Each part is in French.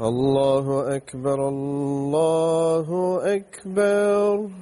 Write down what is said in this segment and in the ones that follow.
الله أكبر الله أكبر.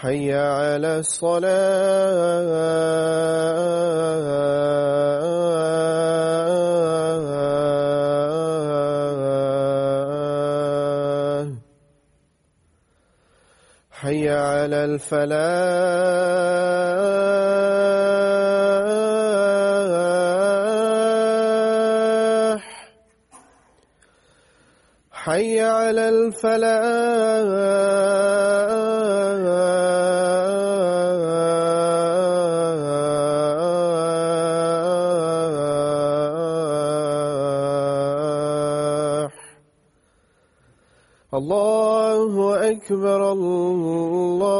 حي على الصلاة. حي على الفلاح. حي على الفلاح. الله أكبر الله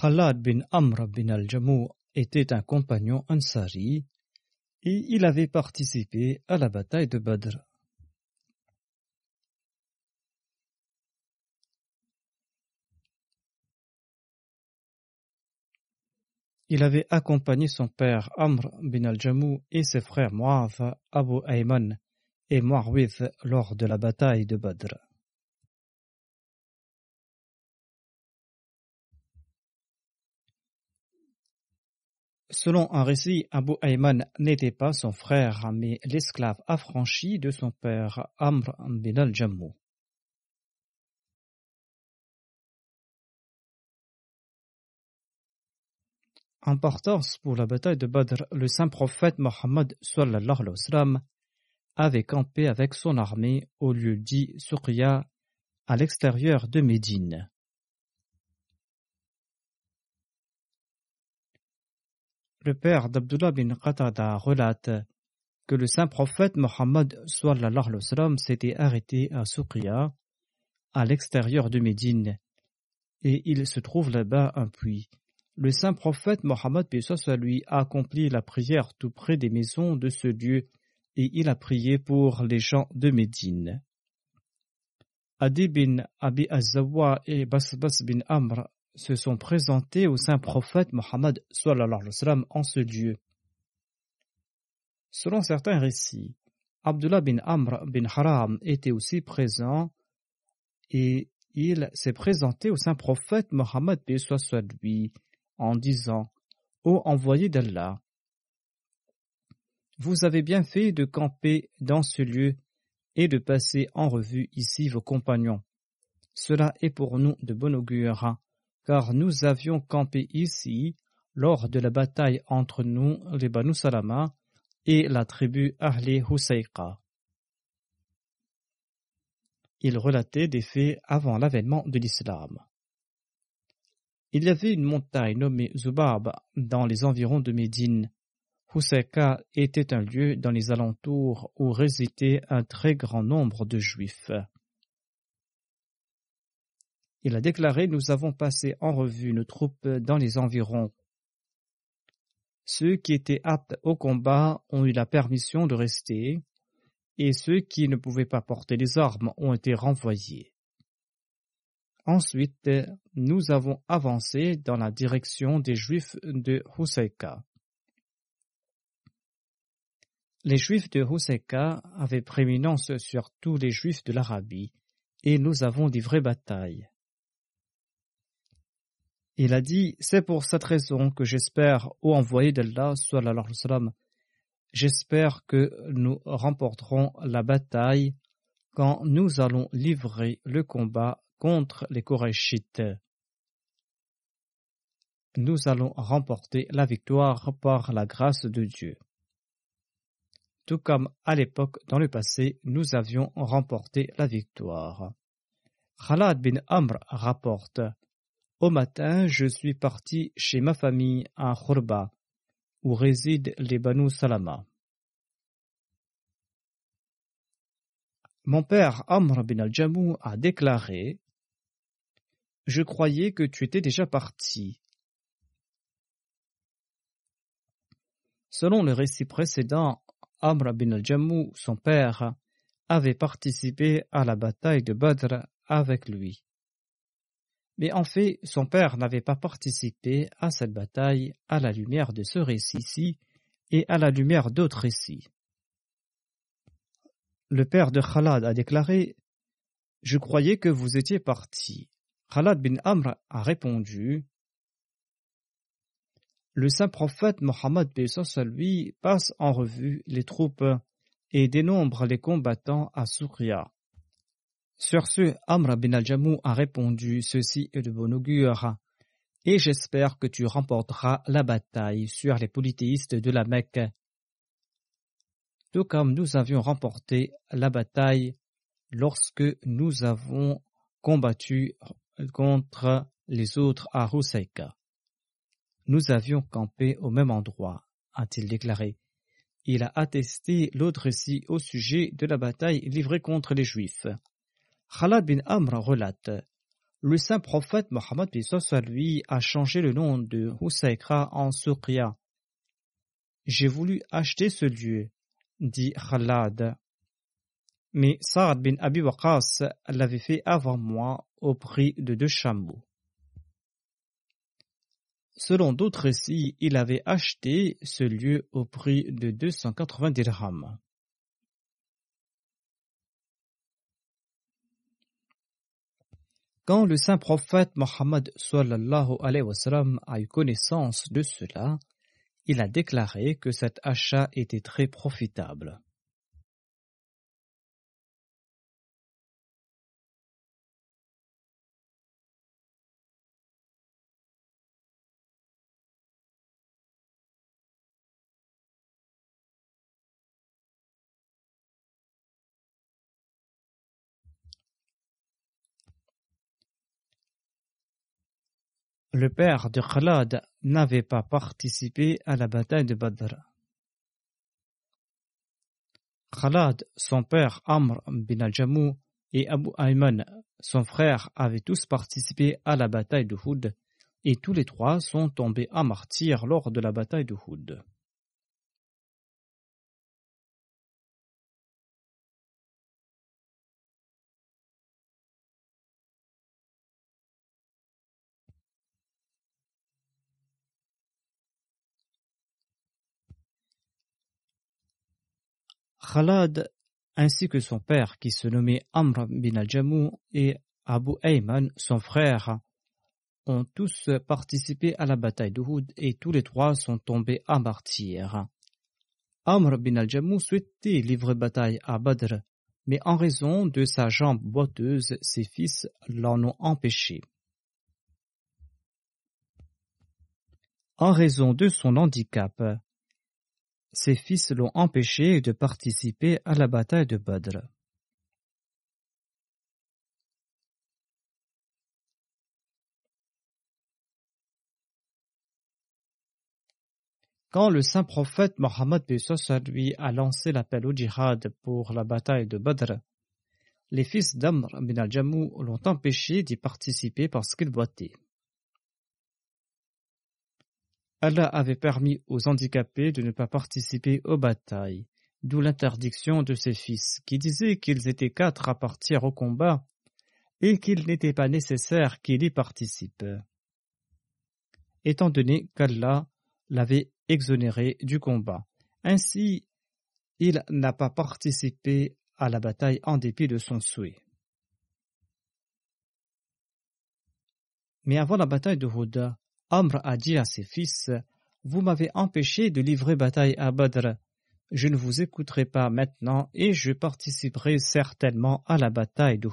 Khalad bin Amr bin al-Jamou était un compagnon ansari et il avait participé à la bataille de Badr. Il avait accompagné son père Amr bin al-Jamou et ses frères Mu'af, Abu Ayman et Mu'awith lors de la bataille de Badr. Selon un récit, Abu Ayman n'était pas son frère, mais l'esclave affranchi de son père, Amr bin al-Jammu. Importance pour la bataille de Badr, le saint prophète Mohammed avait campé avec son armée au lieu dit Surya à l'extérieur de Médine. Le père d'Abdullah bin Qatada relate que le saint prophète Mohammed s'était arrêté à Souqia, à l'extérieur de Médine, et il se trouve là-bas un puits. Le saint prophète Mohammed lui a accompli la prière tout près des maisons de ce lieu et il a prié pour les gens de Médine. Adi bin Abi Azawa et Basbas bin Amr se sont présentés au saint prophète Mohammed en ce lieu. Selon certains récits, Abdullah bin Amr bin Haram était aussi présent et il s'est présenté au saint prophète Mohammed lui en disant Ô envoyé d'Allah, vous avez bien fait de camper dans ce lieu et de passer en revue ici vos compagnons. Cela est pour nous de bon augure car nous avions campé ici lors de la bataille entre nous, les Banu Salama, et la tribu Ahli Husayqa. Il relatait des faits avant l'avènement de l'islam. Il y avait une montagne nommée Zubab dans les environs de Médine. Husayqa était un lieu dans les alentours où résidait un très grand nombre de juifs. Il a déclaré Nous avons passé en revue nos troupes dans les environs. Ceux qui étaient aptes au combat ont eu la permission de rester, et ceux qui ne pouvaient pas porter les armes ont été renvoyés. Ensuite, nous avons avancé dans la direction des Juifs de Husayka. Les Juifs de Husayka avaient prééminence sur tous les Juifs de l'Arabie, et nous avons livré bataille. Il a dit C'est pour cette raison que j'espère, ô envoyé d'Allah, j'espère que nous remporterons la bataille quand nous allons livrer le combat contre les Korachites. Nous allons remporter la victoire par la grâce de Dieu. Tout comme à l'époque dans le passé, nous avions remporté la victoire. Khalad bin Amr rapporte au matin, je suis parti chez ma famille à Khurba, où résident les Banu Salama. Mon père Amr bin al-Jamou a déclaré Je croyais que tu étais déjà parti. Selon le récit précédent, Amr bin al-Jamou, son père, avait participé à la bataille de Badr avec lui. Mais en fait, son père n'avait pas participé à cette bataille à la lumière de ce récit-ci et à la lumière d'autres récits. Le père de Khalad a déclaré Je croyais que vous étiez parti. Khalad bin Amr a répondu Le saint prophète Mohammed lui passe en revue les troupes et dénombre les combattants à Souria. Sur ce, Amr bin al-Jamou a répondu Ceci est de bon augure, et j'espère que tu remporteras la bataille sur les polythéistes de la Mecque. Tout comme nous avions remporté la bataille lorsque nous avons combattu contre les autres à Rousseka. Nous avions campé au même endroit, a-t-il déclaré. Il a attesté l'autre récit au sujet de la bataille livrée contre les Juifs. Khalad bin Amr relate Le saint prophète Mohammed lui a changé le nom de Husayka en Suqya. J'ai voulu acheter ce lieu, dit Khalad. Mais Saad bin Abi Waqas l'avait fait avant moi au prix de deux chameaux. Selon d'autres récits, il avait acheté ce lieu au prix de 280 dirhams. Quand le saint prophète Mohammed a eu connaissance de cela, il a déclaré que cet achat était très profitable. Le père de Khalad n'avait pas participé à la bataille de Badr. Khalad, son père Amr bin al-Jamou et Abu Ayman, son frère, avaient tous participé à la bataille de Houd et tous les trois sont tombés à martyr lors de la bataille de Houd. Khalad ainsi que son père qui se nommait Amr bin al-Jamou et Abu Ayman, son frère, ont tous participé à la bataille d'Uhud et tous les trois sont tombés à martyr. Amr bin al-Jamou souhaitait livrer bataille à Badr, mais en raison de sa jambe boiteuse, ses fils l'en ont empêché. En raison de son handicap, ses fils l'ont empêché de participer à la bataille de Badr. Quand le saint prophète Mohammed lui a lancé l'appel au djihad pour la bataille de Badr, les fils d'Amr bin al-Jamou l'ont empêché d'y participer parce qu'il boitait. Allah avait permis aux handicapés de ne pas participer aux batailles, d'où l'interdiction de ses fils, qui disaient qu'ils étaient quatre à partir au combat et qu'il n'était pas nécessaire qu'ils y participent. Étant donné qu'Allah l'avait exonéré du combat. Ainsi, il n'a pas participé à la bataille en dépit de son souhait. Mais avant la bataille de Houda, Amr a dit à ses fils Vous m'avez empêché de livrer bataille à Badr. Je ne vous écouterai pas maintenant et je participerai certainement à la bataille de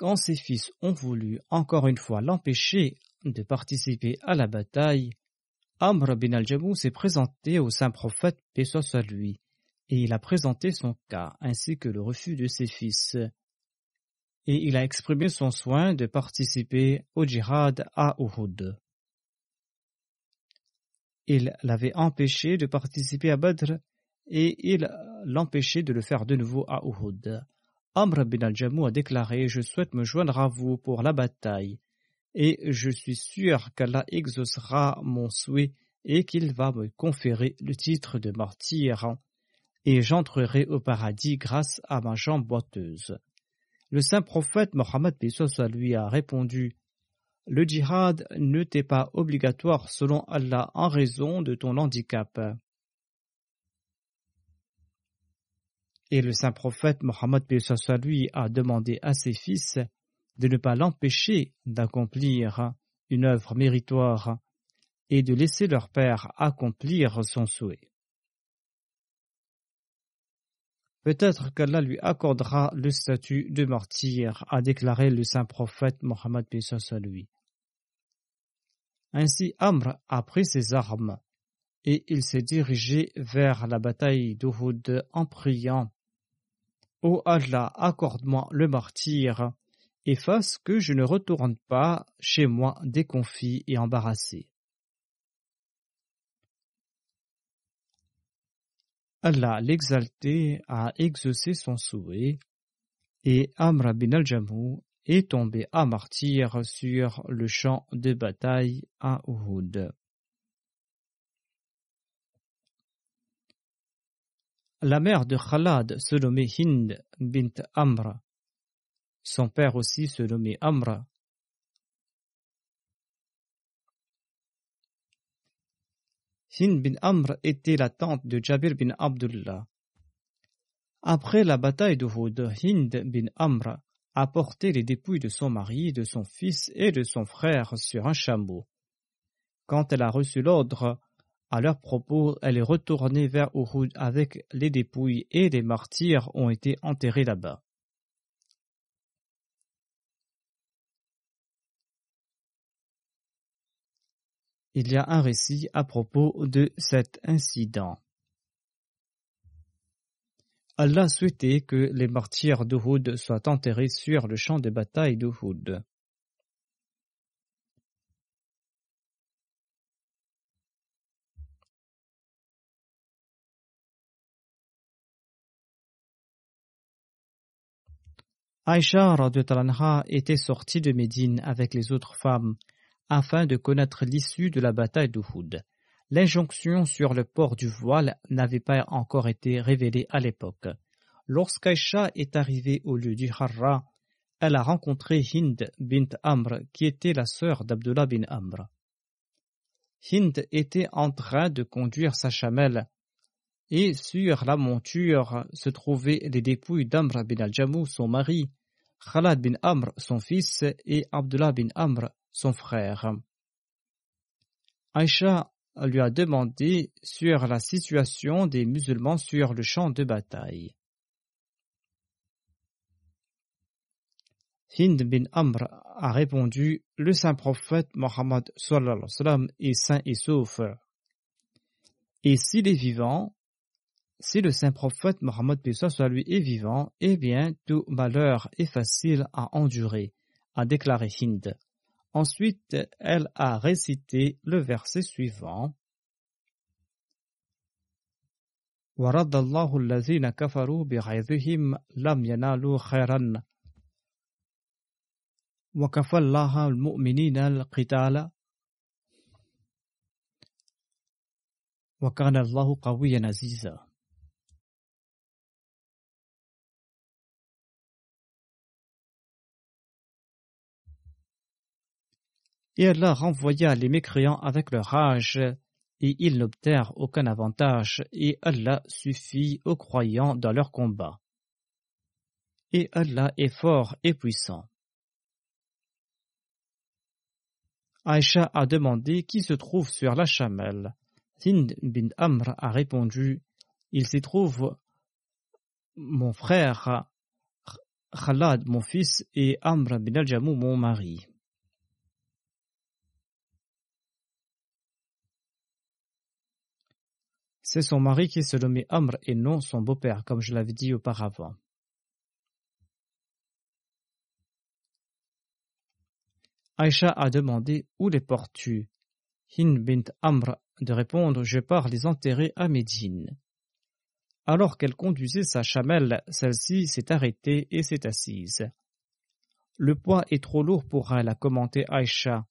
Quand ses fils ont voulu encore une fois l'empêcher de participer à la bataille, Amr bin al-Jamou s'est présenté au saint prophète, paix soit lui, et il a présenté son cas ainsi que le refus de ses fils. Et il a exprimé son soin de participer au djihad à Uhud. Il l'avait empêché de participer à Badr et il l'empêchait de le faire de nouveau à Uhud. Amr bin al-Jamou a déclaré Je souhaite me joindre à vous pour la bataille, et je suis sûr qu'Allah exaucera mon souhait et qu'il va me conférer le titre de martyr, et j'entrerai au paradis grâce à ma jambe boiteuse. Le saint prophète Mohammed lui a répondu Le djihad ne t'est pas obligatoire selon Allah en raison de ton handicap. Et le saint prophète Mohammed lui a demandé à ses fils de ne pas l'empêcher d'accomplir une œuvre méritoire et de laisser leur père accomplir son souhait. Peut-être qu'Allah lui accordera le statut de martyr, a déclaré le saint prophète Mohammed lui. Ainsi Amr a pris ses armes et il s'est dirigé vers la bataille d'Uhud en priant Ô Allah, accorde-moi le martyr et fasse que je ne retourne pas chez moi déconfit et embarrassé. Allah l'exalté a exaucé son souhait et Amr bin al-Jamou est tombé à martyr sur le champ de bataille à Uhud. La mère de Khalad se nommait Hind bint Amr. Son père aussi se nommait Amr. Hind bin Amr était la tante de Jabir bin Abdullah. Après la bataille d'Uhud, Hind bin Amr a porté les dépouilles de son mari, de son fils et de son frère sur un chameau. Quand elle a reçu l'ordre, à leur propos, elle est retournée vers Uhud avec les dépouilles et les martyrs ont été enterrés là-bas. il y a un récit à propos de cet incident. Allah souhaitait que les martyrs d'Uhud soient enterrés sur le champ de bataille d'Uhud. Aïcha était sortie de Médine avec les autres femmes afin de connaître l'issue de la bataille d'Uhud. L'injonction sur le port du voile n'avait pas encore été révélée à l'époque. Lorsqu'Aïcha est arrivée au lieu du Harra, elle a rencontré Hind bint Amr, qui était la sœur d'Abdullah bin Amr. Hind était en train de conduire sa chamelle, et sur la monture se trouvaient les dépouilles d'Amr bin al-Jamou, son mari, Khalad bin Amr, son fils, et Abdullah bin Amr, son frère. Aïcha lui a demandé sur la situation des musulmans sur le champ de bataille. Hind bin Amr a répondu Le saint prophète Mohammed est saint et sauf. Et s'il est vivant, si le saint prophète Mohammed soit lui est vivant, eh bien tout malheur est facile à endurer, a déclaré Hind. Ensuite, elle a récité le verset suivant. ورد الله الذين كفروا بغيظهم لم ينالوا خيرا وكفى الله المؤمنين القتال وكان الله قويا عزيزا Et Allah renvoya les mécréants avec leur rage, et ils n'obtinrent aucun avantage, et Allah suffit aux croyants dans leur combat. Et Allah est fort et puissant. Aïcha a demandé qui se trouve sur la chamelle. Hind bin Amr a répondu Il s'y trouve mon frère Khalad, mon fils, et Amr bin al-Jamou, mon mari. C'est son mari qui se nommait Amr et non son beau-père, comme je l'avais dit auparavant. Aïcha a demandé Où les portes-tu? Hind bint Amr de répondre Je pars les enterrer à Médine. Alors qu'elle conduisait sa chamelle, celle-ci s'est arrêtée et s'est assise. Le poids est trop lourd pour elle, a commenté Aïcha.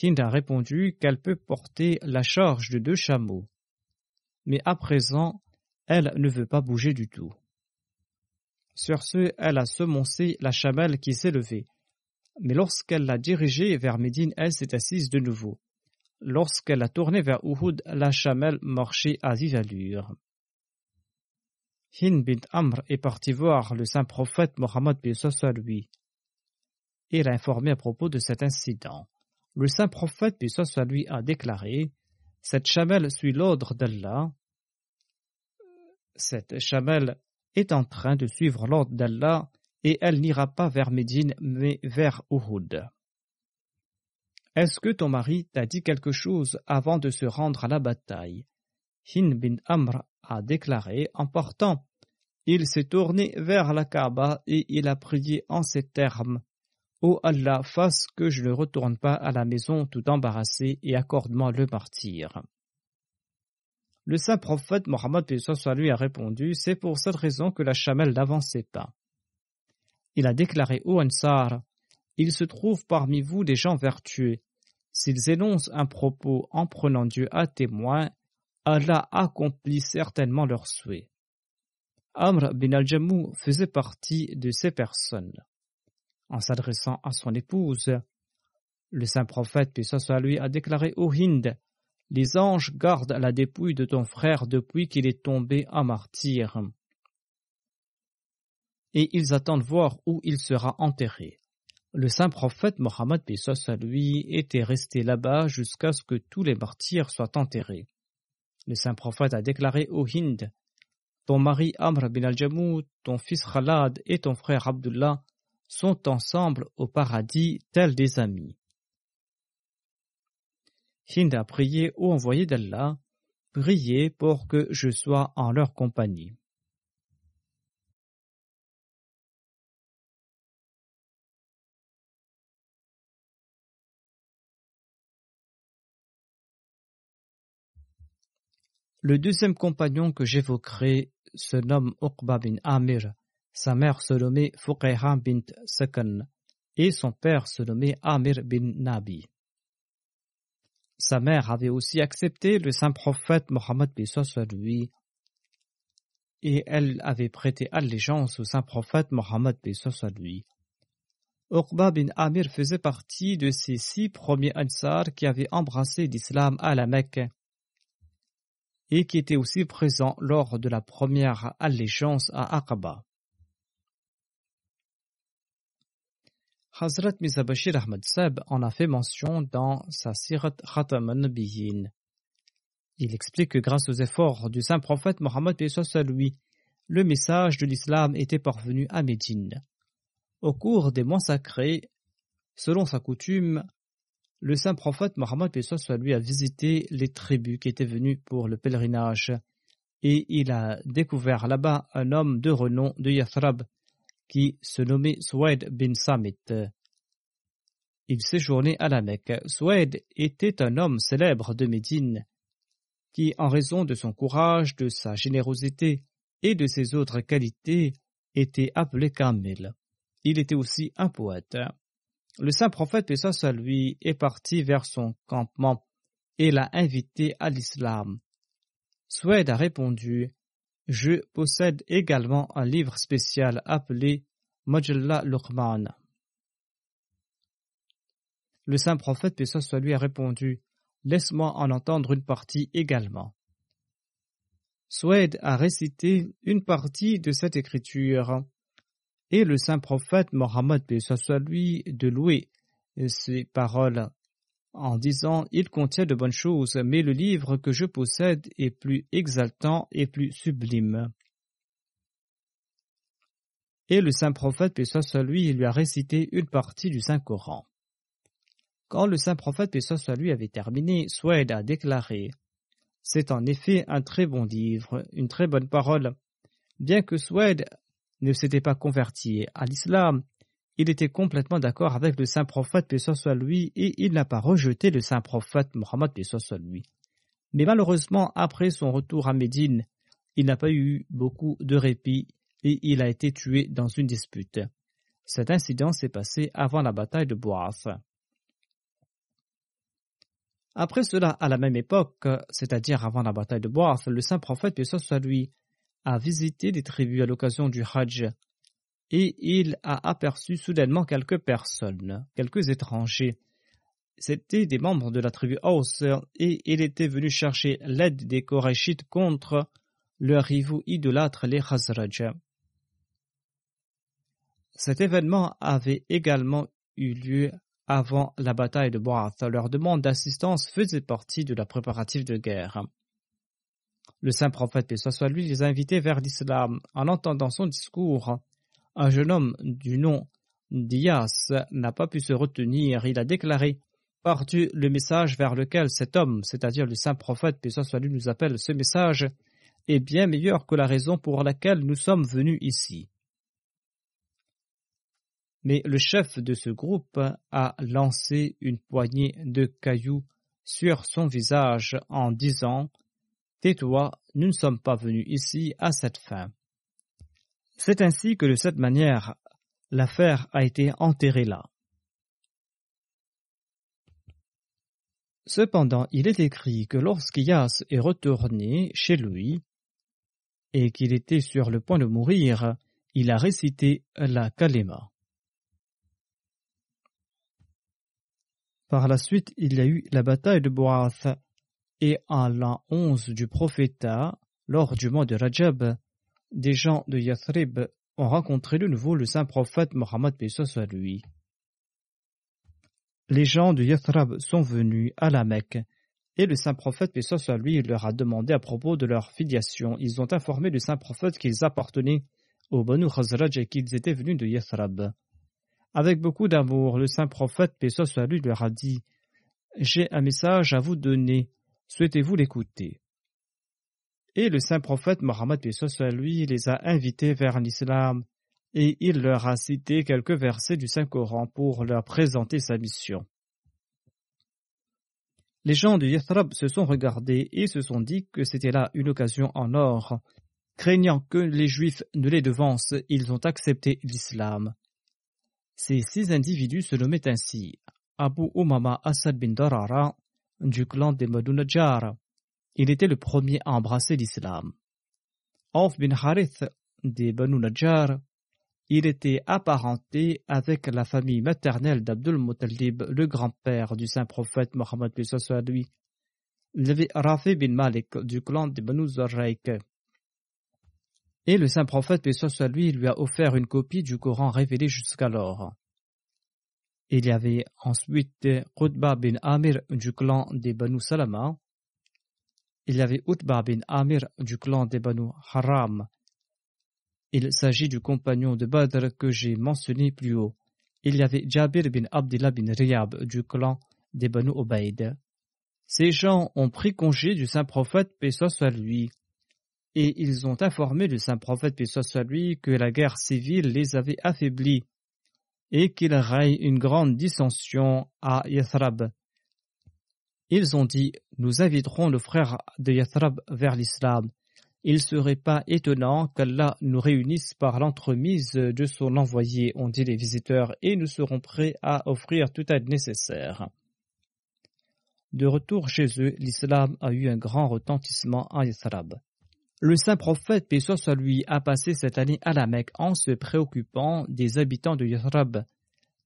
Hind a répondu qu'elle peut porter la charge de deux chameaux mais à présent, elle ne veut pas bouger du tout. Sur ce, elle a semoncé la chamelle qui s'est levée. Mais lorsqu'elle l'a dirigée vers Médine, elle s'est assise de nouveau. Lorsqu'elle a tourné vers Uhud, la chamelle marchait à vive allure. Hind bint Amr est parti voir le saint prophète Mohammed lui. et l'a informé à propos de cet incident. Le saint prophète, soit lui, a déclaré Cette chamelle suit l'ordre d'Allah. Cette chamelle est en train de suivre l'ordre d'Allah et elle n'ira pas vers Médine mais vers Uhud. Est-ce que ton mari t'a dit quelque chose avant de se rendre à la bataille? Hind bin Amr a déclaré en partant. Il s'est tourné vers la Kaaba et il a prié en ces termes. Ô Allah, fasse que je ne retourne pas à la maison tout embarrassé et accorde-moi le martyr. Le saint prophète Mohammed lui a répondu C'est pour cette raison que la chamelle n'avançait pas. Il a déclaré Ô Ansar, il se trouve parmi vous des gens vertueux. S'ils énoncent un propos en prenant Dieu à témoin, Allah accomplit certainement leur souhait. Amr bin al-Jamou faisait partie de ces personnes. En s'adressant à son épouse, le saint prophète, puis soit lui, a déclaré au Hind Les anges gardent la dépouille de ton frère depuis qu'il est tombé en martyr. Et ils attendent voir où il sera enterré. Le saint prophète Mohammed à lui était resté là-bas jusqu'à ce que tous les martyrs soient enterrés. Le saint prophète a déclaré au Hind Ton mari Amr bin al-Jamou, ton fils Khalad et ton frère Abdullah sont ensemble au paradis tels des amis. Hind a prié au envoyé d'Allah Priez pour que je sois en leur compagnie. Le deuxième compagnon que j'évoquerai se nomme Uqba bin Amir. Sa mère se nommait Fuqayha bint Sakan et son père se nommait Amir bin Nabi. Sa mère avait aussi accepté le saint prophète Mohammed lui et elle avait prêté allégeance au saint prophète Mohammed lui. Uqba bin Amir faisait partie de ces six premiers Ansar qui avaient embrassé l'islam à la Mecque et qui était aussi présent lors de la première allégeance à Aqaba. Hazrat Mizabashir Ahmad Seb en a fait mention dans sa Sirat Khatam al-Nabiyyin. Il explique que grâce aux efforts du saint prophète Mohammed lui, le message de l'islam était parvenu à Médine. Au cours des mois sacrés, selon sa coutume, le saint prophète Mohammed lui a visité les tribus qui étaient venues pour le pèlerinage et il a découvert là-bas un homme de renom de Yathrab qui se nommait Suwaid bin Samit. Il séjournait à la Mecque. Suwaid était un homme célèbre de Médine qui, en raison de son courage, de sa générosité et de ses autres qualités, était appelé Kamil. Il était aussi un poète. Le saint prophète, paix lui, est parti vers son campement et l'a invité à l'islam. Swed a répondu Je possède également un livre spécial appelé Majalla Luqman. Le saint prophète, paix lui, a répondu Laisse-moi en entendre une partie également. Swed a récité une partie de cette écriture et le saint prophète Mohammed, soit lui, de louer ces paroles en disant Il contient de bonnes choses, mais le livre que je possède est plus exaltant et plus sublime. Et le saint prophète, soit lui, lui a récité une partie du Saint-Coran. Quand le saint prophète, soit lui, avait terminé, Swed a déclaré C'est en effet un très bon livre, une très bonne parole. Bien que Swed ne s'était pas converti à l'islam, il était complètement d'accord avec le saint prophète, paix soit lui, et il n'a pas rejeté le saint prophète Mohammed, paix soit. Mais malheureusement, après son retour à Médine, il n'a pas eu beaucoup de répit et il a été tué dans une dispute. Cet incident s'est passé avant la bataille de Boaf. Après cela, à la même époque, c'est-à-dire avant la bataille de Boaf, le saint prophète, paix soit lui, a visité des tribus à l'occasion du Hajj et il a aperçu soudainement quelques personnes, quelques étrangers. C'étaient des membres de la tribu Aus et il était venu chercher l'aide des Korachites contre leurs rivaux idolâtres, les Khazraj. Cet événement avait également eu lieu avant la bataille de Boath. Leur demande d'assistance faisait partie de la préparatif de guerre. Le saint prophète, paix soit lui, les a invités vers l'islam. En entendant son discours, un jeune homme du nom d'Iyas n'a pas pu se retenir. Il a déclaré Par-tu le message vers lequel cet homme, c'est-à-dire le saint prophète, paix soit lui, nous appelle, ce message est bien meilleur que la raison pour laquelle nous sommes venus ici? Mais le chef de ce groupe a lancé une poignée de cailloux sur son visage en disant Tais-toi, nous ne sommes pas venus ici à cette fin. C'est ainsi que de cette manière, l'affaire a été enterrée là. Cependant, il est écrit que lorsqu'Ias est retourné chez lui et qu'il était sur le point de mourir, il a récité la kalima. Par la suite, il y a eu la bataille de Boath, et en l'an 11 du prophétat, lors du mois de Rajab, des gens de Yathrib ont rencontré de nouveau le saint prophète Mohammed à lui. Les gens de Yathrib sont venus à la Mecque et le saint prophète à lui leur a demandé à propos de leur filiation. Ils ont informé le saint prophète qu'ils appartenaient au Banu Khazraj et qu'ils étaient venus de Yathrib. Avec beaucoup d'amour, le saint prophète, soit lui, leur a dit J'ai un message à vous donner, souhaitez-vous l'écouter? Et le saint prophète Mohammed, lui, les a invités vers l'islam et il leur a cité quelques versets du Saint-Coran pour leur présenter sa mission. Les gens de Yathrab se sont regardés et se sont dit que c'était là une occasion en or. Craignant que les Juifs ne les devancent, ils ont accepté l'islam. Ces six individus se nommaient ainsi Abu Umama Asad bin Darara du clan des Madunajjar. Il était le premier à embrasser l'islam. Auf bin Harith des Banu Najjar. Il était apparenté avec la famille maternelle d'Abdul Muttalib, le grand-père du saint prophète Mohammed lui. Il Rafi bin Malik du clan des Banu Zarraik. Et le saint prophète, soit lui, lui a offert une copie du Coran révélé jusqu'alors. Il y avait ensuite Qutba bin Amir du clan des Banu Salama. Il y avait Utba bin Amir du clan des Banu Haram. Il s'agit du compagnon de Badr que j'ai mentionné plus haut. Il y avait Jabir bin Abdullah bin Riyab du clan des Banu Ubaid. Ces gens ont pris congé du saint prophète, paix et ils ont informé le saint prophète, puis soit lui, que la guerre civile les avait affaiblis et qu'il règne une grande dissension à Yathrab. Ils ont dit Nous inviterons le frère de Yathrab vers l'islam. Il ne serait pas étonnant qu'Allah nous réunisse par l'entremise de son envoyé, ont dit les visiteurs, et nous serons prêts à offrir toute aide nécessaire. De retour chez eux, l'islam a eu un grand retentissement à Yathrab. Le saint prophète, paix soit lui, a passé cette année à la Mecque en se préoccupant des habitants de Yathrab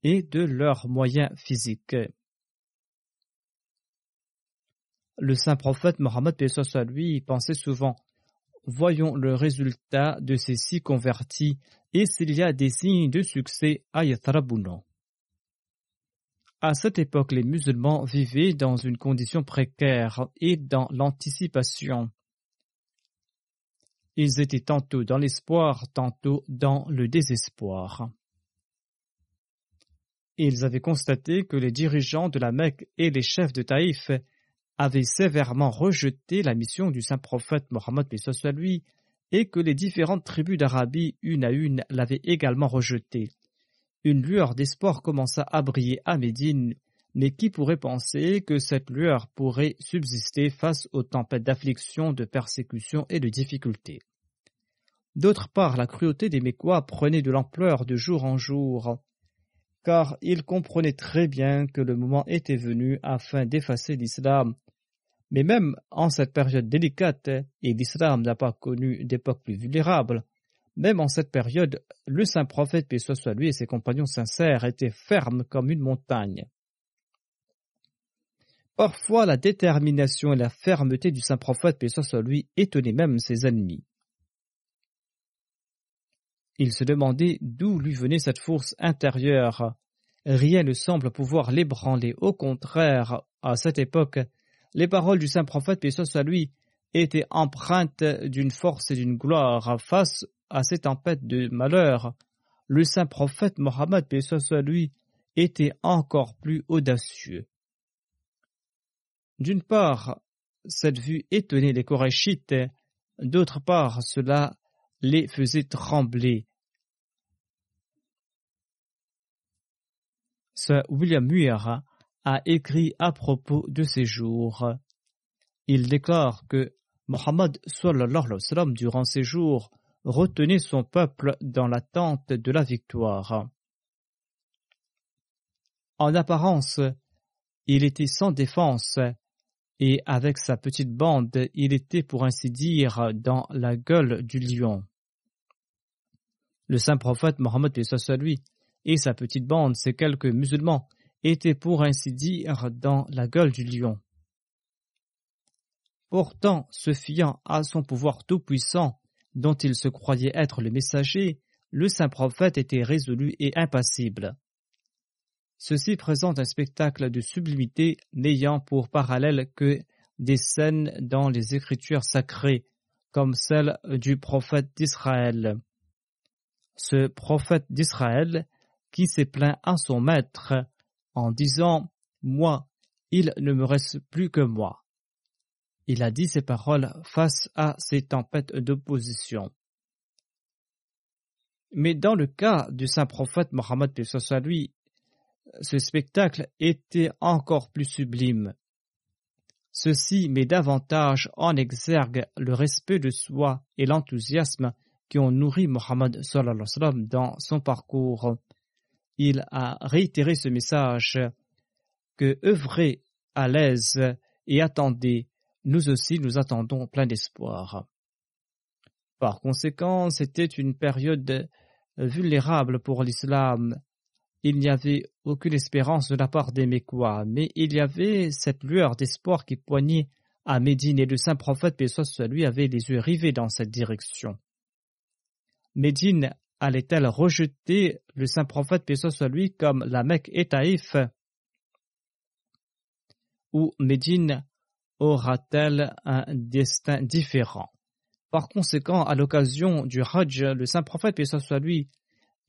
et de leurs moyens physiques. Le saint prophète Mohammed, lui, pensait souvent Voyons le résultat de ces six convertis et s'il y a des signes de succès à Yathrab. À cette époque, les musulmans vivaient dans une condition précaire et dans l'anticipation. Ils étaient tantôt dans l'espoir, tantôt dans le désespoir. Ils avaient constaté que les dirigeants de la Mecque et les chefs de Taïf avaient sévèrement rejeté la mission du saint prophète Mohammed lui et que les différentes tribus d'Arabie, une à une, l'avaient également rejeté. Une lueur d'espoir commença à briller à Médine, mais qui pourrait penser que cette lueur pourrait subsister face aux tempêtes d'affliction, de persécution et de difficultés? D'autre part, la cruauté des Mécois prenait de l'ampleur de jour en jour, car ils comprenaient très bien que le moment était venu afin d'effacer l'islam. Mais même en cette période délicate, et l'islam n'a pas connu d'époque plus vulnérable, même en cette période, le saint prophète, paix soit lui, et ses compagnons sincères étaient fermes comme une montagne. Parfois, la détermination et la fermeté du saint prophète, paix soit lui, étonnaient même ses ennemis. Il se demandait d'où lui venait cette force intérieure, rien ne semble pouvoir l'ébranler. Au contraire, à cette époque, les paroles du saint prophète, paix soit lui, étaient empreintes d'une force et d'une gloire face à ces tempêtes de malheur. Le saint prophète Mohammed, paix soit lui, était encore plus audacieux. D'une part, cette vue étonnait les Korachites, d'autre part, cela les faisait trembler. Sir William Muir a écrit à propos de ces jours. Il déclare que Mohammed durant ces jours retenait son peuple dans l'attente de la victoire. En apparence, il était sans défense et avec sa petite bande, il était pour ainsi dire dans la gueule du lion. Le saint prophète Mohammed lui et sa petite bande, ces quelques musulmans, étaient pour ainsi dire dans la gueule du lion. Pourtant, se fiant à son pouvoir tout-puissant, dont il se croyait être le messager, le saint prophète était résolu et impassible. Ceci présente un spectacle de sublimité n'ayant pour parallèle que des scènes dans les écritures sacrées, comme celle du prophète d'Israël. Ce prophète d'Israël qui s'est plaint à son maître en disant Moi, il ne me reste plus que moi. Il a dit ces paroles face à ces tempêtes d'opposition. Mais dans le cas du saint prophète Mohammed lui, ce spectacle était encore plus sublime. Ceci met davantage en exergue le respect de soi et l'enthousiasme qui ont nourri Mohammed dans son parcours. Il a réitéré ce message que œuvrez à l'aise et attendez, nous aussi nous attendons plein d'espoir. Par conséquent, c'était une période vulnérable pour l'islam il n'y avait aucune espérance de la part des Mécois, mais il y avait cette lueur d'espoir qui poignait à Médine et le saint prophète, paix lui, avait les yeux rivés dans cette direction. Médine allait-elle rejeter le saint prophète, paix soit lui, comme la Mecque et Taïf? Ou Médine aura-t-elle un destin différent? Par conséquent, à l'occasion du Hajj, le saint prophète, paix soit lui,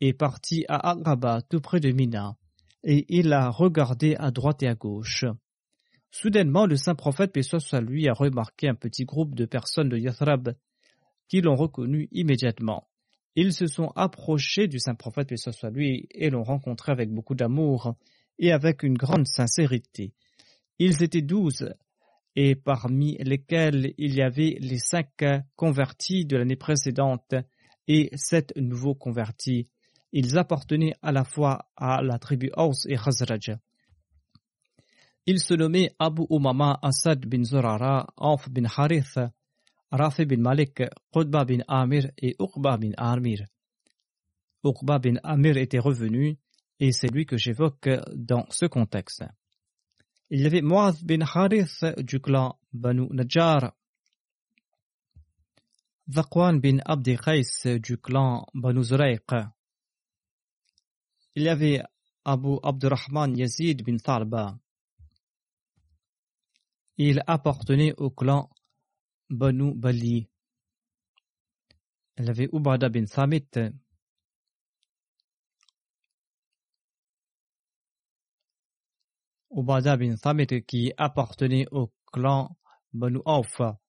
est parti à Aqaba, tout près de Mina, et il a regardé à droite et à gauche. Soudainement, le saint prophète, paix soit lui, a remarqué un petit groupe de personnes de Yathrab qui l'ont reconnu immédiatement. Ils se sont approchés du saint prophète, paix soit lui, et l'ont rencontré avec beaucoup d'amour et avec une grande sincérité. Ils étaient douze, et parmi lesquels il y avait les cinq convertis de l'année précédente et sept nouveaux convertis ils appartenaient à la fois à la tribu Aus et Khazraj. Ils se nommaient Abu Umama Asad bin Zurara, Auf bin Harith, Rafi bin Malik, Qudba bin Amir et Uqba bin Amir. Uqba bin Amir était revenu et c'est lui que j'évoque dans ce contexte. Il y avait Muaz bin Harith du clan Banu Najjar, Zakwan bin Abdi Qais du clan Banu Zuraiq, il y avait Abu Abdurrahman Yazid bin Talba. Il appartenait au clan Banu Bali. Y avait Ubada bin Samit. Ubada bin Samit qui appartenait au clan Banu Awfa.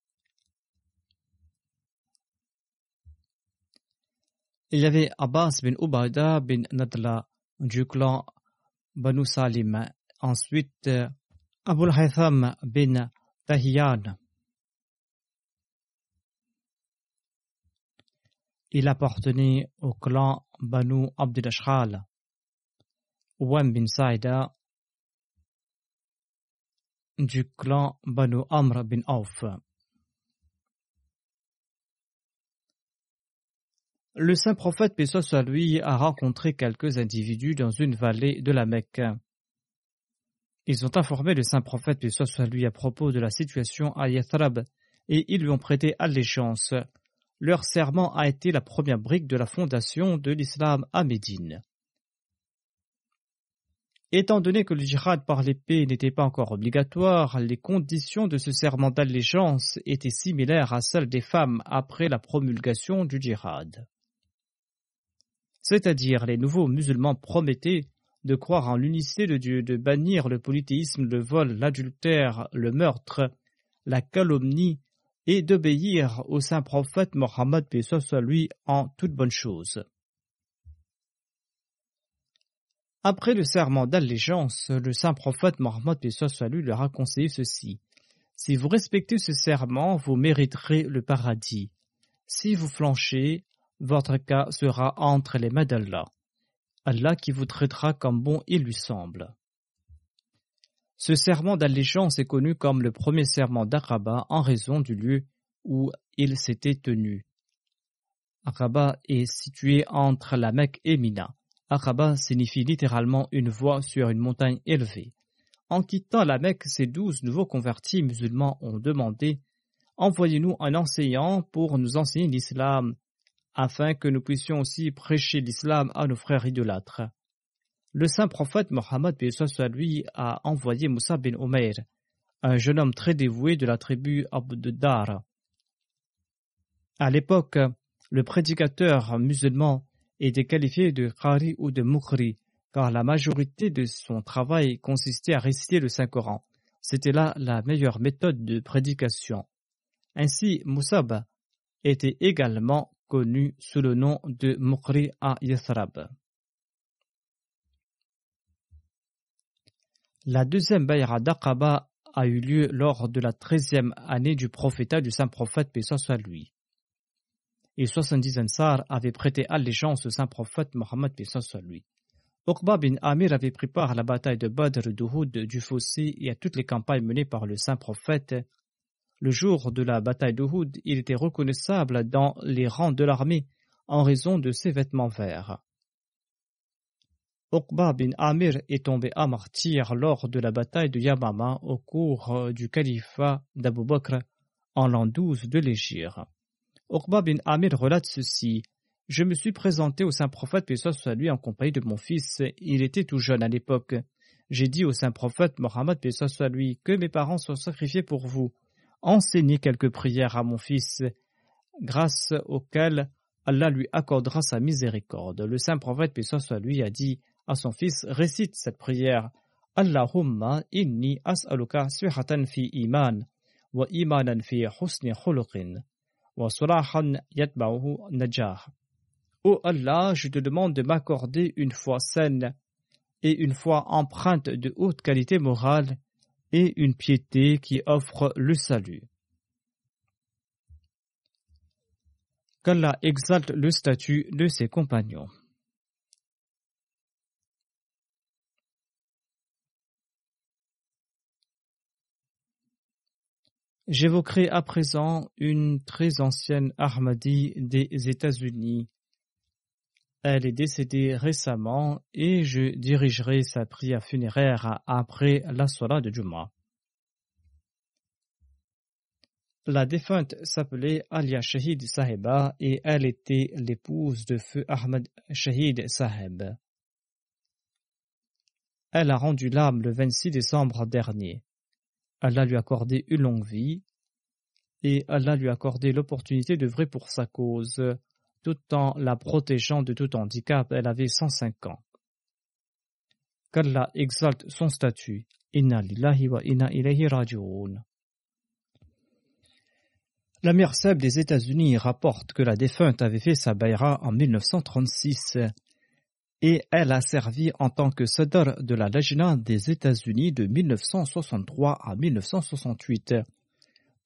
Il y avait Abbas bin Ubada bin Nadla du clan Banu Salim. Ensuite, Abul Haytham bin Tahiyan. Il appartenait au clan Banu Abdul Ashkhal. Ouam bin Saïda du clan Banu Amr bin Auf. Le saint prophète, soit lui, a rencontré quelques individus dans une vallée de la Mecque. Ils ont informé le saint prophète, paix soit lui, à propos de la situation à Yathrab, et ils lui ont prêté allégeance. Leur serment a été la première brique de la fondation de l'islam à Médine. Étant donné que le djihad par l'épée n'était pas encore obligatoire, les conditions de ce serment d'allégeance étaient similaires à celles des femmes après la promulgation du djihad. C'est-à-dire les nouveaux musulmans promettaient de croire en l'unicité de Dieu, de bannir le polythéisme, le vol, l'adultère, le meurtre, la calomnie et d'obéir au saint prophète Mohammed soit lui en toute bonne chose. Après le serment d'allégeance, le saint prophète Mohammed soit lui leur a conseillé ceci. Si vous respectez ce serment, vous mériterez le paradis. Si vous flanchez, votre cas sera entre les mains d'Allah. Allah qui vous traitera comme bon il lui semble. Ce serment d'allégeance est connu comme le premier serment d'Aqaba en raison du lieu où il s'était tenu. Aqaba est situé entre la Mecque et Mina. Aqaba signifie littéralement une voie sur une montagne élevée. En quittant la Mecque, ces douze nouveaux convertis musulmans ont demandé Envoyez-nous un enseignant pour nous enseigner l'islam, afin que nous puissions aussi prêcher l'islam à nos frères idolâtres. Le saint prophète Mohammed lui a envoyé Moussa bin Umair, un jeune homme très dévoué de la tribu Abd-Dar. À l'époque, le prédicateur musulman était qualifié de Qari ou de Mukri, car la majorité de son travail consistait à réciter le Saint-Coran. C'était là la meilleure méthode de prédication. Ainsi, Moussab était également connu sous le nom de Mukri à Yathrab. La deuxième bayra d'Aqaba a eu lieu lors de la treizième année du prophétat du saint prophète, paix soit lui et 70 Ansar avaient prêté allégeance au saint prophète Mohammed soit lui. Uqba bin Amir avait pris part à la bataille de Badr, d'Uhud, du Fossé et à toutes les campagnes menées par le saint prophète. Le jour de la bataille d'Uhud, il était reconnaissable dans les rangs de l'armée en raison de ses vêtements verts. Uqba bin Amir est tombé à martyr lors de la bataille de Yamama au cours du califat d'Abu Bakr en l'an 12 de l'Égypte. Uqba bin Amir relate ceci. Je me suis présenté au saint prophète, paix soit lui, en compagnie de mon fils. Il était tout jeune à l'époque. J'ai dit au saint prophète Mohammed, paix soit lui, que mes parents soient sacrifiés pour vous. Enseignez quelques prières à mon fils, grâce auxquelles Allah lui accordera sa miséricorde. Le saint prophète, paix soit lui, a dit à son fils, récite cette prière. Allahumma inni as'aluka suhatan fi iman wa imanan fi husni khuluqin. Ô Allah, je te demande de m'accorder une foi saine et une foi empreinte de haute qualité morale et une piété qui offre le salut. Qu'Allah exalte le statut de ses compagnons. J'évoquerai à présent une très ancienne Ahmadi des États-Unis. Elle est décédée récemment et je dirigerai sa prière funéraire après la soirée de Juma. La défunte s'appelait Alia Shahid Saheba et elle était l'épouse de feu Ahmad Shahid Saheb. Elle a rendu l'âme le 26 décembre dernier. Allah lui a accordé une longue vie et Allah lui a accordé l'opportunité d'œuvrer pour sa cause, tout en la protégeant de tout handicap. Elle avait 105 ans. Qu'Allah exalte son statut. La mère Seb des États-Unis rapporte que la défunte avait fait sa bayra en 1936 et elle a servi en tant que Sadr de la Lajna des États-Unis de 1963 à 1968.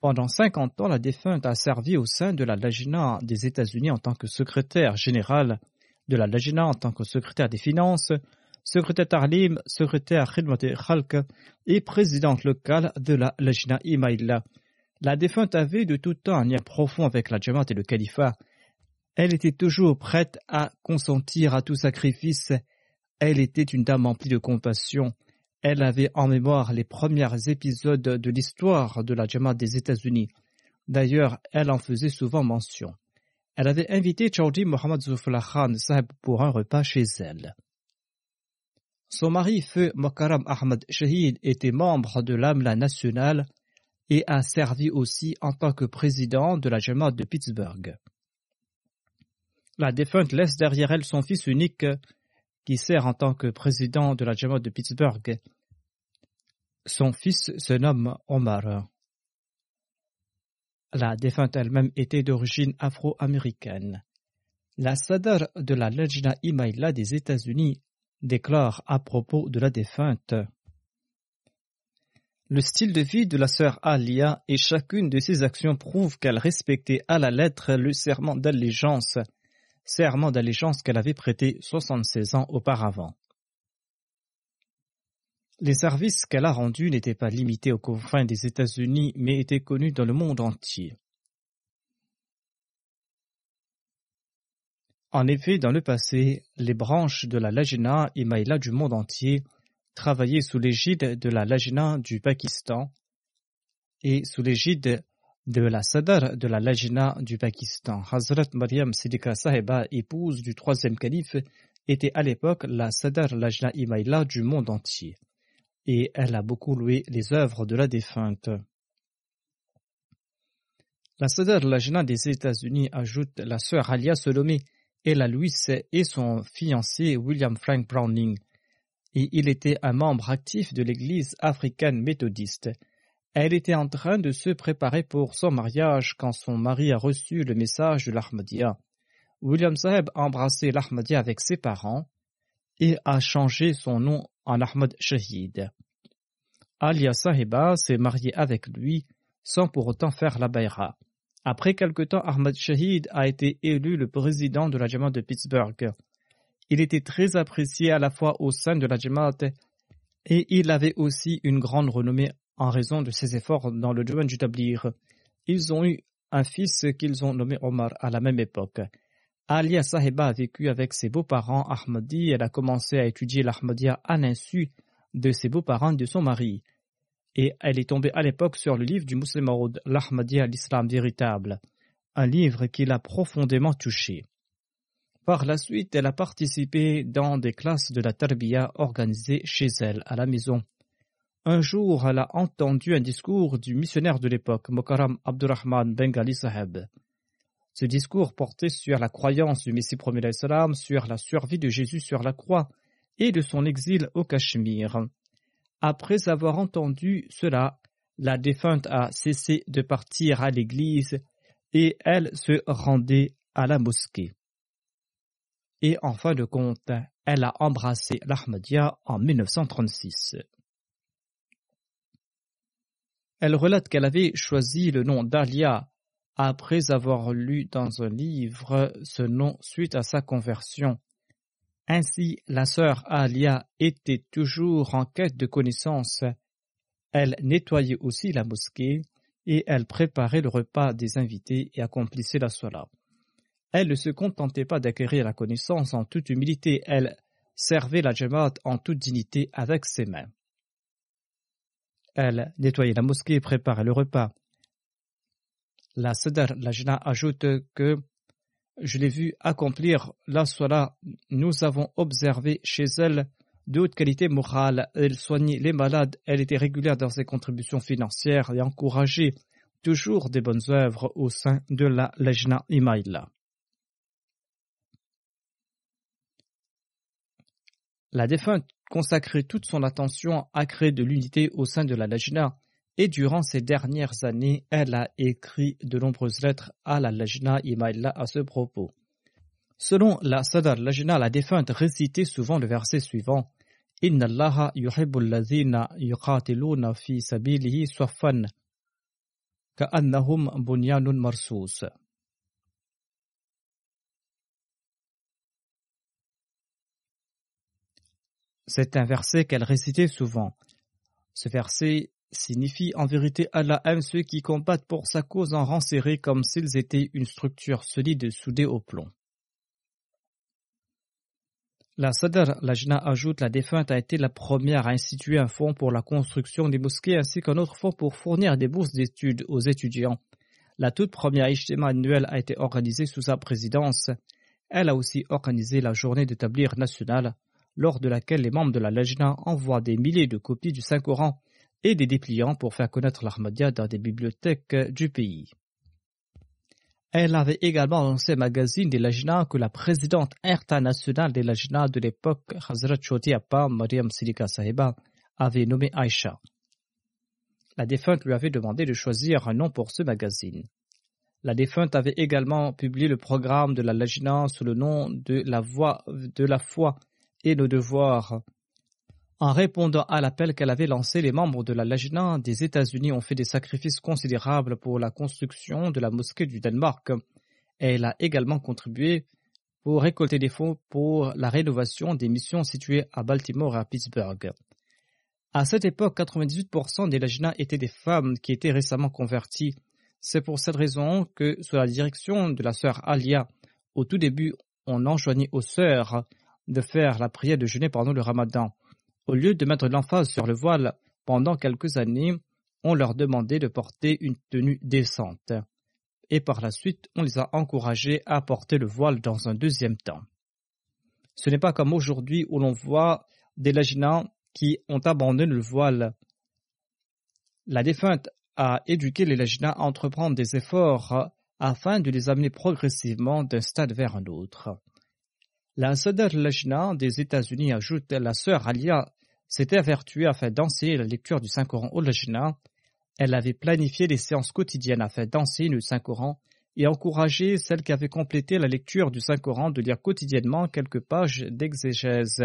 Pendant 50 ans, la défunte a servi au sein de la Lajna des États-Unis en tant que secrétaire général de la Lajna en tant que secrétaire des finances, secrétaire Tarlim, secrétaire Khidmat Khalq et présidente locale de la Lajna Imaïla. La défunte avait de tout temps un lien profond avec la Jamaat et le califat elle était toujours prête à consentir à tout sacrifice. Elle était une dame emplie de compassion. Elle avait en mémoire les premiers épisodes de l'histoire de la Jamaat des États-Unis. D'ailleurs, elle en faisait souvent mention. Elle avait invité Chaudhry Mohammad Zufullah Khan Sahib pour un repas chez elle. Son mari, feu Mokaram Ahmad Shahid, était membre de l'AMLA nationale et a servi aussi en tant que président de la Jamaat de Pittsburgh. La défunte laisse derrière elle son fils unique qui sert en tant que président de la Jamaat de Pittsburgh. Son fils se nomme Omar. La défunte elle-même était d'origine afro-américaine. La sadar de la Lajna Imaila des États-Unis déclare à propos de la défunte Le style de vie de la sœur Alia et chacune de ses actions prouve qu'elle respectait à la lettre le serment d'allégeance, serment d'allégeance qu'elle avait prêté 76 ans auparavant. Les services qu'elle a rendus n'étaient pas limités aux confins des États-Unis, mais étaient connus dans le monde entier. En effet, dans le passé, les branches de la Lajna Imaïla du monde entier travaillaient sous l'égide de la Lajna du Pakistan et sous l'égide de la Sadar de la Lajna du Pakistan. Hazrat Mariam Sidika Sahiba, épouse du troisième calife, était à l'époque la Sadar Lajna Imaïla du monde entier et elle a beaucoup loué les œuvres de la défunte. La Sadar Lajna des États-Unis ajoute la sœur Alia Solomé Ella Louis et son fiancé William Frank Browning, et il était un membre actif de l'Église africaine méthodiste. Elle était en train de se préparer pour son mariage quand son mari a reçu le message de l'Ahmadiyya. William Saheb a embrassé l'Ahmadiyya avec ses parents et a changé son nom en Ahmad Shahid. Alia Sahiba s'est mariée avec lui sans pour autant faire la bayra. Après quelque temps, Ahmad Shahid a été élu le président de la Jamaat de Pittsburgh. Il était très apprécié à la fois au sein de la Jamaat et il avait aussi une grande renommée en raison de ses efforts dans le domaine du tablir. Ils ont eu un fils qu'ils ont nommé Omar à la même époque. Alia Sahiba a vécu avec ses beaux-parents Ahmadi. Elle a commencé à étudier l'Ahmadiyya à l'insu de ses beaux-parents et de son mari et elle est tombée à l'époque sur le livre du musulman Maud, l'Ahmadiyya l'islam véritable, un livre qui l'a profondément touché. Par la suite, elle a participé dans des classes de la tarbiya organisées chez elle, à la maison. Un jour, elle a entendu un discours du missionnaire de l'époque, Mokaram Abdurrahman Bengali Saheb. Ce discours portait sur la croyance du Messie premier sur la survie de Jésus sur la croix et de son exil au Cachemire. Après avoir entendu cela, la défunte a cessé de partir à l'église et elle se rendait à la mosquée. Et en fin de compte, elle a embrassé l'Ahmadiyya en 1936. Elle relate qu'elle avait choisi le nom d'Alia après avoir lu dans un livre ce nom suite à sa conversion ainsi, la sœur Alia était toujours en quête de connaissances. Elle nettoyait aussi la mosquée et elle préparait le repas des invités et accomplissait la sola. Elle ne se contentait pas d'acquérir la connaissance en toute humilité, elle servait la Jamaat en toute dignité avec ses mains. Elle nettoyait la mosquée et préparait le repas. La Sadr Lajna ajoute que je l'ai vu accomplir la sola. Nous avons observé chez elle de haute qualité morale. Elle soignait les malades. Elle était régulière dans ses contributions financières et encourageait toujours des bonnes œuvres au sein de la Lejna Imaïla. La défunte consacrait toute son attention à créer de l'unité au sein de la Lejna et durant ces dernières années, elle a écrit de nombreuses lettres à la Lajna Imaïla à ce propos. Selon la Sadar Lajna, la défunte récitait souvent le verset suivant Inna Allah yuhibbul ladhina yuqatiluna fi sabilihi saffan ka'annahum bunyanun marsous. C'est un verset qu'elle récitait souvent. Ce verset signifie en vérité Allah aime ceux qui combattent pour sa cause en rang serré comme s'ils étaient une structure solide soudée au plomb. La Sadr Lajna ajoute la défunte a été la première à instituer un fonds pour la construction des mosquées ainsi qu'un autre fonds pour fournir des bourses d'études aux étudiants. La toute première Ijtima annuelle a été organisée sous sa présidence. Elle a aussi organisé la journée d'établir nationale lors de laquelle les membres de la Lajna envoient des milliers de copies du Saint-Coran et des dépliants pour faire connaître l'Ahmadiyya dans des bibliothèques du pays. Elle avait également lancé un magazine des Lajna que la présidente internationale des Lajna de l'époque, Hazrat Choti Appa Mariam Silika Sahiba, avait nommé Aisha. La défunte lui avait demandé de choisir un nom pour ce magazine. La défunte avait également publié le programme de la Lajna sous le nom de la voix de la foi et le devoir. En répondant à l'appel qu'elle avait lancé, les membres de la Lajna des États-Unis ont fait des sacrifices considérables pour la construction de la mosquée du Danemark. Elle a également contribué pour récolter des fonds pour la rénovation des missions situées à Baltimore et à Pittsburgh. À cette époque, 98% des Lajna étaient des femmes qui étaient récemment converties c'est pour cette raison que, sous la direction de la sœur Alia, au tout début, on enjoignit aux sœurs de faire la prière de jeûner pendant le ramadan. Au lieu de mettre l'emphase sur le voile pendant quelques années, on leur demandait de porter une tenue décente. Et par la suite, on les a encouragés à porter le voile dans un deuxième temps. Ce n'est pas comme aujourd'hui où l'on voit des laginants qui ont abandonné le voile. La défunte à éduquer les Lajna à entreprendre des efforts afin de les amener progressivement d'un stade vers un autre. La Sadar Lajna des États-Unis ajoute la sœur Alia s'était avertuée afin d'enseigner la lecture du Saint-Coran au Lajna. Elle avait planifié des séances quotidiennes afin d'enseigner le Saint-Coran et encouragé celles qui avaient complété la lecture du Saint-Coran de lire quotidiennement quelques pages d'exégèse.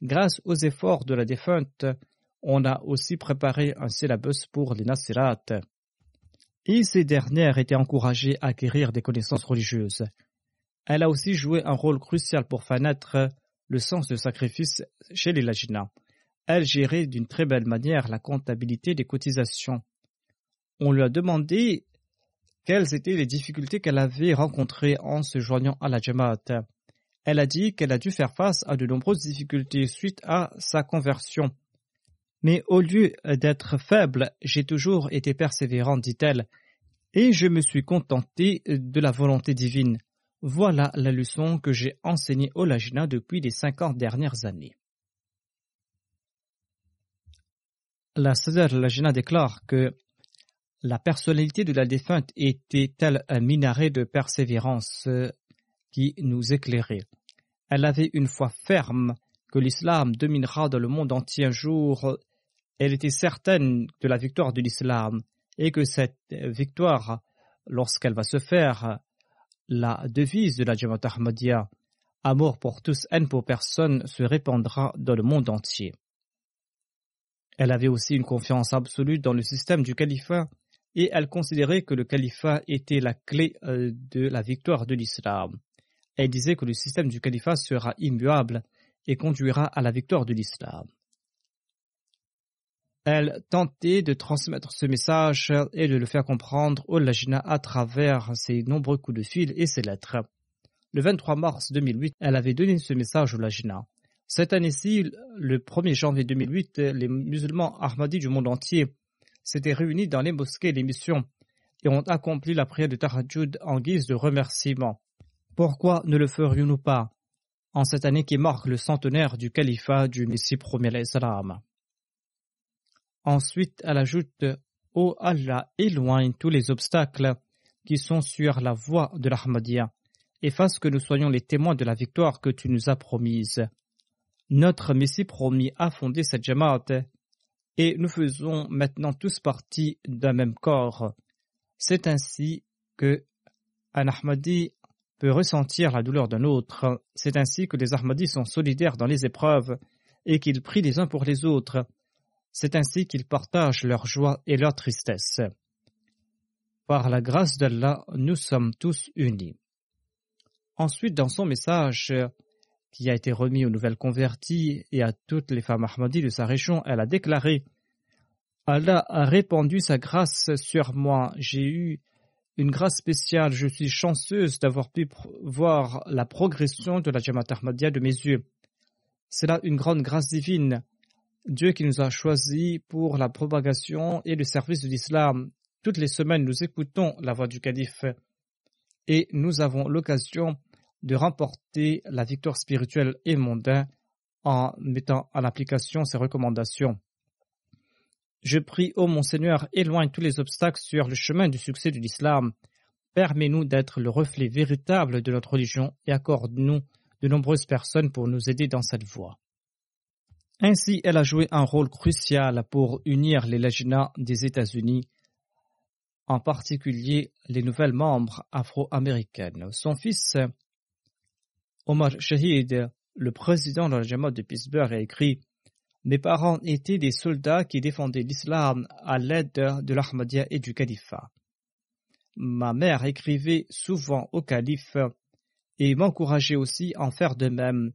Grâce aux efforts de la défunte, on a aussi préparé un syllabus pour les Nasirat. Et ces dernières étaient encouragées à acquérir des connaissances religieuses. Elle a aussi joué un rôle crucial pour faire naître le sens de sacrifice chez les Lajina. Elle gérait d'une très belle manière la comptabilité des cotisations. On lui a demandé quelles étaient les difficultés qu'elle avait rencontrées en se joignant à la Jamaat. Elle a dit qu'elle a dû faire face à de nombreuses difficultés suite à sa conversion. Mais au lieu d'être faible, j'ai toujours été persévérante, dit-elle, et je me suis contentée de la volonté divine. Voilà la leçon que j'ai enseignée au Lajna depuis les cinquante dernières années. La Sadr Lajna déclare que la personnalité de la défunte était tel un minaret de persévérance qui nous éclairait? Elle avait une foi ferme que l'islam dominera dans le monde entier un jour elle était certaine de la victoire de l'islam et que cette victoire, lorsqu'elle va se faire, la devise de la Jamaat Ahmadiyya, amour pour tous, haine pour personne, se répandra dans le monde entier. Elle avait aussi une confiance absolue dans le système du califat et elle considérait que le califat était la clé euh, de la victoire de l'islam. Elle disait que le système du califat sera immuable et conduira à la victoire de l'islam. Elle tentait de transmettre ce message et de le faire comprendre au Lajna à travers ses nombreux coups de fil et ses lettres. Le 23 mars 2008, elle avait donné ce message au Lajna. Cette année-ci, le 1er janvier 2008, les musulmans Ahmadis du monde entier s'étaient réunis dans les mosquées et les missions et ont accompli la prière de Tarajud en guise de remerciement. Pourquoi ne le ferions-nous pas en cette année qui marque le centenaire du califat du Messie premier l'Islam Ensuite, elle ajoute Ô Allah, éloigne tous les obstacles qui sont sur la voie de l'Ahmadiyya et fasse que nous soyons les témoins de la victoire que tu nous as promise. Notre Messie promis a fondé cette Jamaat et nous faisons maintenant tous partie d'un même corps. C'est ainsi que un Ahmadi peut ressentir la douleur d'un autre. C'est ainsi que les Ahmadis sont solidaires dans les épreuves et qu'ils prient les uns pour les autres c'est ainsi qu'ils partagent leur joie et leur tristesse. Par la grâce d'Allah, nous sommes tous unis. Ensuite, dans son message qui a été remis aux nouvelles converties et à toutes les femmes Ahmadis de sa région, elle a déclaré Allah a répandu sa grâce sur moi. J'ai eu une grâce spéciale. Je suis chanceuse d'avoir pu voir la progression de la Jamaat de mes yeux. C'est là une grande grâce divine. Dieu qui nous a choisis pour la propagation et le service de l'islam. Toutes les semaines, nous écoutons la voix du calife et nous avons l'occasion de remporter la victoire spirituelle et mondaine en mettant en application ses recommandations. Je prie, ô mon Seigneur, éloigne tous les obstacles sur le chemin du succès de l'islam. Permets-nous d'être le reflet véritable de notre religion et accorde-nous de nombreuses personnes pour nous aider dans cette voie. Ainsi, elle a joué un rôle crucial pour unir les légions des États-Unis, en particulier les nouvelles membres afro-américaines. Son fils, Omar Shahid, le président de la Jamaat de Pittsburgh, a écrit Mes parents étaient des soldats qui défendaient l'islam à l'aide de l'Ahmadiyya et du califat. Ma mère écrivait souvent au calife et m'encourageait aussi à en faire de même.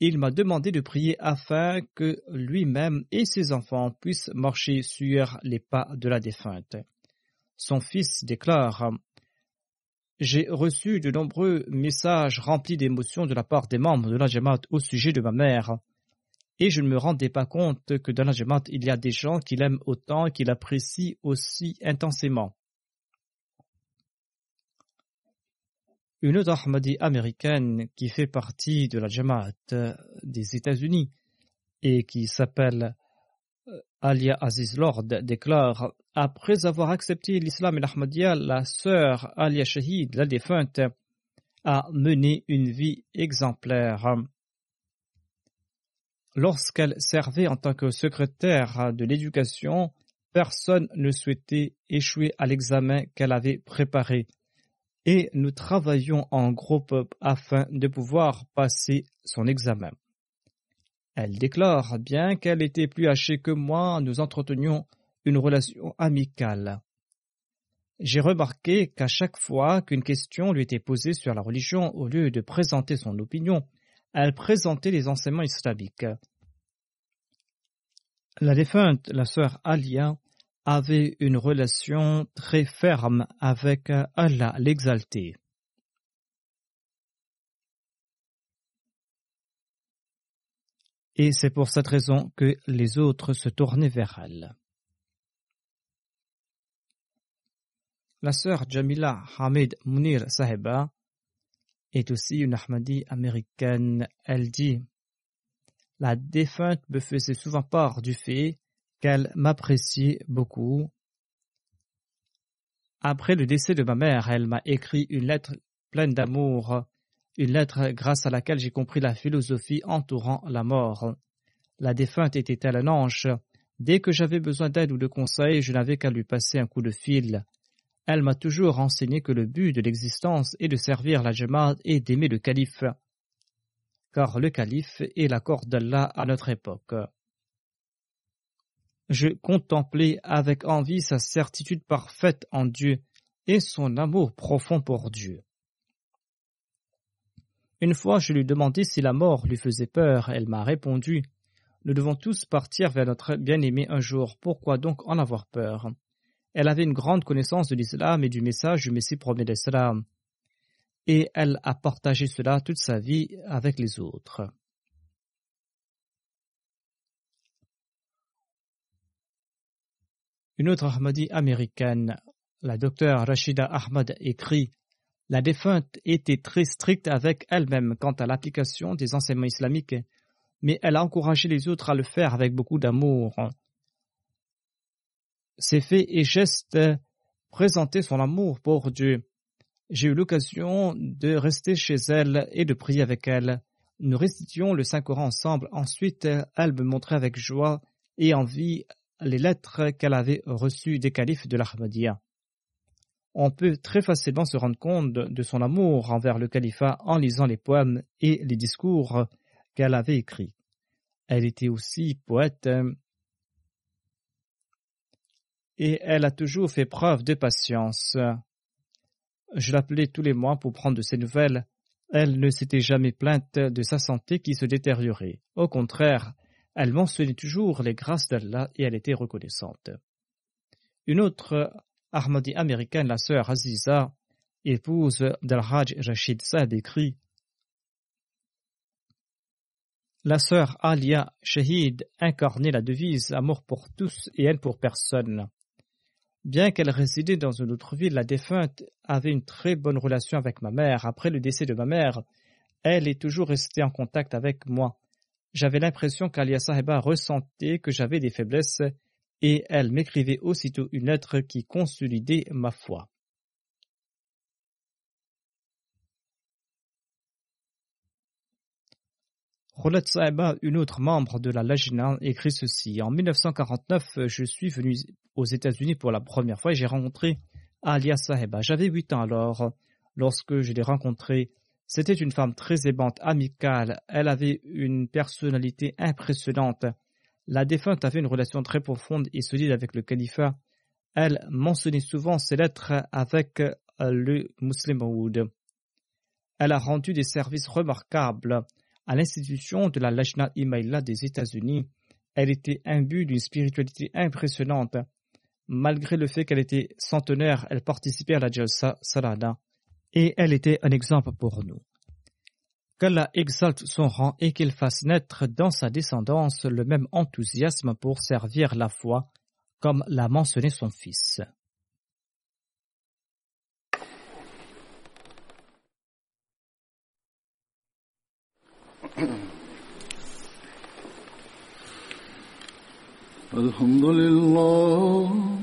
Il m'a demandé de prier afin que lui-même et ses enfants puissent marcher sur les pas de la défunte. Son fils déclare J'ai reçu de nombreux messages remplis d'émotions de la part des membres de la Jamaat au sujet de ma mère, et je ne me rendais pas compte que dans la Jamaat il y a des gens qui l'aiment autant et qui l'apprécient aussi intensément. Une autre Ahmadi américaine qui fait partie de la Jamaat des États-Unis et qui s'appelle euh, Alia Aziz Lord déclare Après avoir accepté l'islam et l'Ahmadiyya, la sœur Alia Shahid, la défunte, a mené une vie exemplaire. Lorsqu'elle servait en tant que secrétaire de l'éducation, personne ne souhaitait échouer à l'examen qu'elle avait préparé et nous travaillions en groupe afin de pouvoir passer son examen. Elle déclare bien qu'elle était plus âgée que moi, nous entretenions une relation amicale. J'ai remarqué qu'à chaque fois qu'une question lui était posée sur la religion, au lieu de présenter son opinion, elle présentait les enseignements islamiques. La défunte, la sœur Alia, avait une relation très ferme avec Allah l'exalté. Et c'est pour cette raison que les autres se tournaient vers elle. La sœur Jamila Hamid Munir Saheba est aussi une Ahmadi américaine. Elle dit La défunte me faisait souvent part du fait qu'elle m'appréciait beaucoup. Après le décès de ma mère, elle m'a écrit une lettre pleine d'amour, une lettre grâce à laquelle j'ai compris la philosophie entourant la mort. La défunte était-elle un ange? Dès que j'avais besoin d'aide ou de conseils, je n'avais qu'à lui passer un coup de fil. Elle m'a toujours enseigné que le but de l'existence est de servir la Jamaat et d'aimer le calife, car le calife est la corde d'Allah à notre époque je contemplais avec envie sa certitude parfaite en Dieu et son amour profond pour Dieu. Une fois, je lui demandai si la mort lui faisait peur. Elle m'a répondu Nous devons tous partir vers notre bien-aimé un jour. Pourquoi donc en avoir peur? Elle avait une grande connaissance de l'islam et du message du Messie premier d'Islam. Et elle a partagé cela toute sa vie avec les autres. Une autre Ahmadi américaine, la docteure Rashida Ahmad, écrit La défunte était très stricte avec elle-même quant à l'application des enseignements islamiques, mais elle a encouragé les autres à le faire avec beaucoup d'amour. Ses faits et gestes présentaient son amour pour Dieu. J'ai eu l'occasion de rester chez elle et de prier avec elle. Nous récitions le Saint-Coran ensemble. Ensuite, elle me montrait avec joie et envie les lettres qu'elle avait reçues des califes de l'Ahmadiyya. On peut très facilement se rendre compte de son amour envers le califat en lisant les poèmes et les discours qu'elle avait écrits. Elle était aussi poète et elle a toujours fait preuve de patience. Je l'appelais tous les mois pour prendre de ses nouvelles. Elle ne s'était jamais plainte de sa santé qui se détériorait. Au contraire, elle mentionnait toujours les grâces d'Allah et elle était reconnaissante. Une autre Ahmadi américaine, la sœur Aziza, épouse d'Al-Hajj Rashid Saad, écrit La sœur Alia Shahid incarnait la devise amour pour tous et elle pour personne. Bien qu'elle résidait dans une autre ville, la défunte avait une très bonne relation avec ma mère. Après le décès de ma mère, elle est toujours restée en contact avec moi J'avais l'impression qu'Alia Saheba ressentait que j'avais des faiblesses et elle m'écrivait aussitôt une lettre qui consolidait ma foi. Roulette Saheba, une autre membre de la Lajna, écrit ceci. En 1949, je suis venu aux États-Unis pour la première fois et j'ai rencontré Alia Saheba. J'avais huit ans alors. Lorsque je l'ai rencontrée, c'était une femme très aimante, amicale. Elle avait une personnalité impressionnante. La défunte avait une relation très profonde et solide avec le califat. Elle mentionnait souvent ses lettres avec le Muslim. Elle a rendu des services remarquables à l'institution de la Lajna Imaila des États-Unis. Elle était imbue d'une spiritualité impressionnante. Malgré le fait qu'elle était centenaire, elle participait à la Jalsa Salada et elle était un exemple pour nous. Qu'Allah exalte son rang et qu'il fasse naître dans sa descendance le même enthousiasme pour servir la foi, comme l'a mentionné son fils. الحمد لله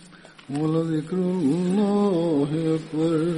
ولذكر الله أكبر